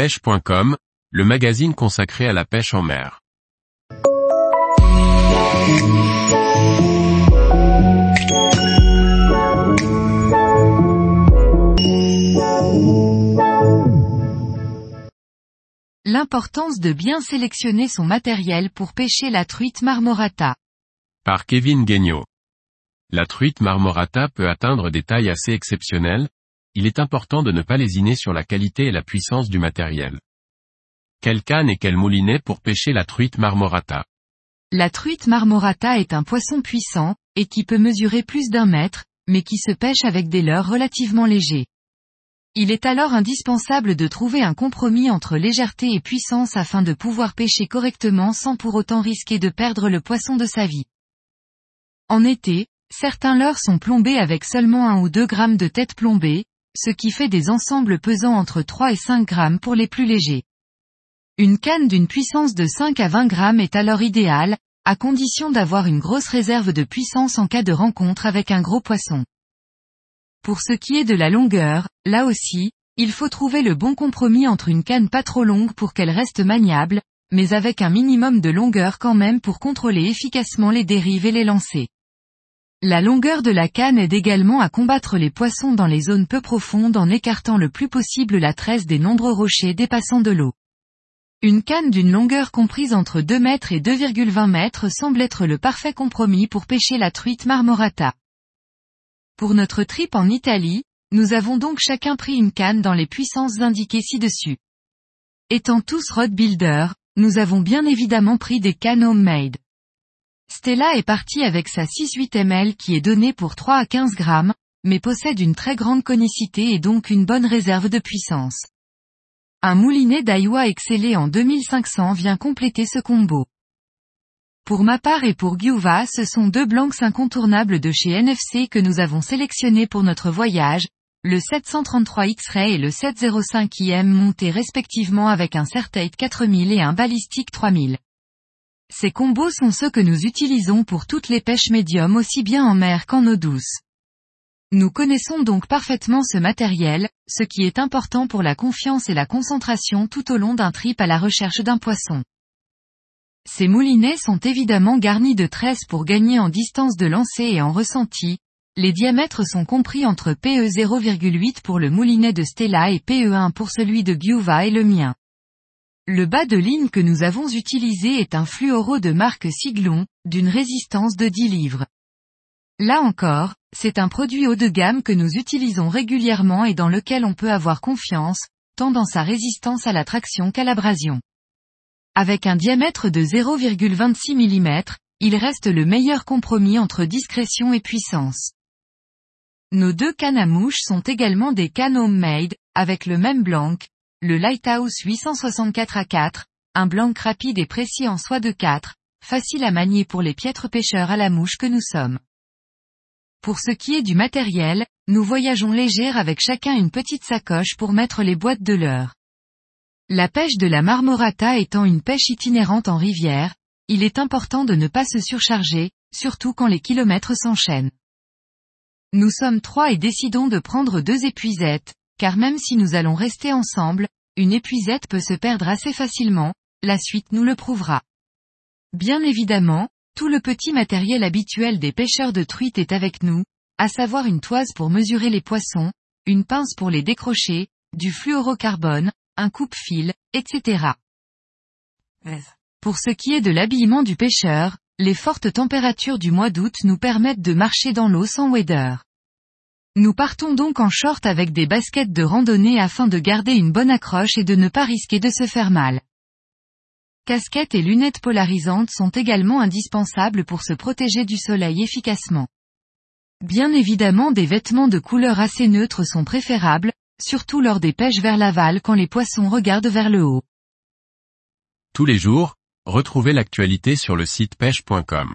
pêche.com, le magazine consacré à la pêche en mer. L'importance de bien sélectionner son matériel pour pêcher la truite marmorata. Par Kevin Guignot. La truite marmorata peut atteindre des tailles assez exceptionnelles, il est important de ne pas lésiner sur la qualité et la puissance du matériel. Quelle canne et quel moulinet pour pêcher la truite marmorata? La truite marmorata est un poisson puissant, et qui peut mesurer plus d'un mètre, mais qui se pêche avec des leurres relativement légers. Il est alors indispensable de trouver un compromis entre légèreté et puissance afin de pouvoir pêcher correctement sans pour autant risquer de perdre le poisson de sa vie. En été, certains leurres sont plombés avec seulement 1 ou 2 grammes de tête plombée, ce qui fait des ensembles pesant entre 3 et 5 grammes pour les plus légers. Une canne d'une puissance de 5 à 20 grammes est alors idéale, à condition d'avoir une grosse réserve de puissance en cas de rencontre avec un gros poisson. Pour ce qui est de la longueur, là aussi, il faut trouver le bon compromis entre une canne pas trop longue pour qu'elle reste maniable, mais avec un minimum de longueur quand même pour contrôler efficacement les dérives et les lancers. La longueur de la canne aide également à combattre les poissons dans les zones peu profondes en écartant le plus possible la tresse des nombreux rochers dépassant de l'eau. Une canne d'une longueur comprise entre 2 mètres et 2,20 mètres semble être le parfait compromis pour pêcher la truite marmorata. Pour notre trip en Italie, nous avons donc chacun pris une canne dans les puissances indiquées ci-dessus. Étant tous rod builder, nous avons bien évidemment pris des cannes homemade. Stella est partie avec sa 6-8 ml qui est donnée pour 3 à 15 grammes, mais possède une très grande conicité et donc une bonne réserve de puissance. Un moulinet d'Aiwa excellé en 2500 vient compléter ce combo. Pour ma part et pour Gyuva ce sont deux blancs incontournables de chez NFC que nous avons sélectionnés pour notre voyage, le 733 X-Ray et le 705 IM montés respectivement avec un Certate 4000 et un Ballistic 3000. Ces combos sont ceux que nous utilisons pour toutes les pêches médium aussi bien en mer qu'en eau douce. Nous connaissons donc parfaitement ce matériel, ce qui est important pour la confiance et la concentration tout au long d'un trip à la recherche d'un poisson. Ces moulinets sont évidemment garnis de tresses pour gagner en distance de lancer et en ressenti. Les diamètres sont compris entre PE 0,8 pour le moulinet de Stella et PE1 pour celui de Gyuva et le mien. Le bas de ligne que nous avons utilisé est un fluoro de marque Siglon, d'une résistance de 10 livres. Là encore, c'est un produit haut de gamme que nous utilisons régulièrement et dans lequel on peut avoir confiance, tant dans sa résistance à la traction qu'à l'abrasion. Avec un diamètre de 0,26 mm, il reste le meilleur compromis entre discrétion et puissance. Nos deux cannes à mouches sont également des cannes homemade, avec le même blanc, le Lighthouse 864 à 4, un blanc rapide et précis en soie de 4, facile à manier pour les piètres pêcheurs à la mouche que nous sommes. Pour ce qui est du matériel, nous voyageons légère avec chacun une petite sacoche pour mettre les boîtes de l'heure. La pêche de la marmorata étant une pêche itinérante en rivière, il est important de ne pas se surcharger, surtout quand les kilomètres s'enchaînent. Nous sommes trois et décidons de prendre deux épuisettes, car même si nous allons rester ensemble, une épuisette peut se perdre assez facilement, la suite nous le prouvera. Bien évidemment, tout le petit matériel habituel des pêcheurs de truites est avec nous, à savoir une toise pour mesurer les poissons, une pince pour les décrocher, du fluorocarbone, un coupe-fil, etc. Pour ce qui est de l'habillement du pêcheur, les fortes températures du mois d'août nous permettent de marcher dans l'eau sans weather. Nous partons donc en short avec des baskets de randonnée afin de garder une bonne accroche et de ne pas risquer de se faire mal. Casquettes et lunettes polarisantes sont également indispensables pour se protéger du soleil efficacement. Bien évidemment des vêtements de couleur assez neutre sont préférables, surtout lors des pêches vers l'aval quand les poissons regardent vers le haut. Tous les jours, retrouvez l'actualité sur le site pêche.com.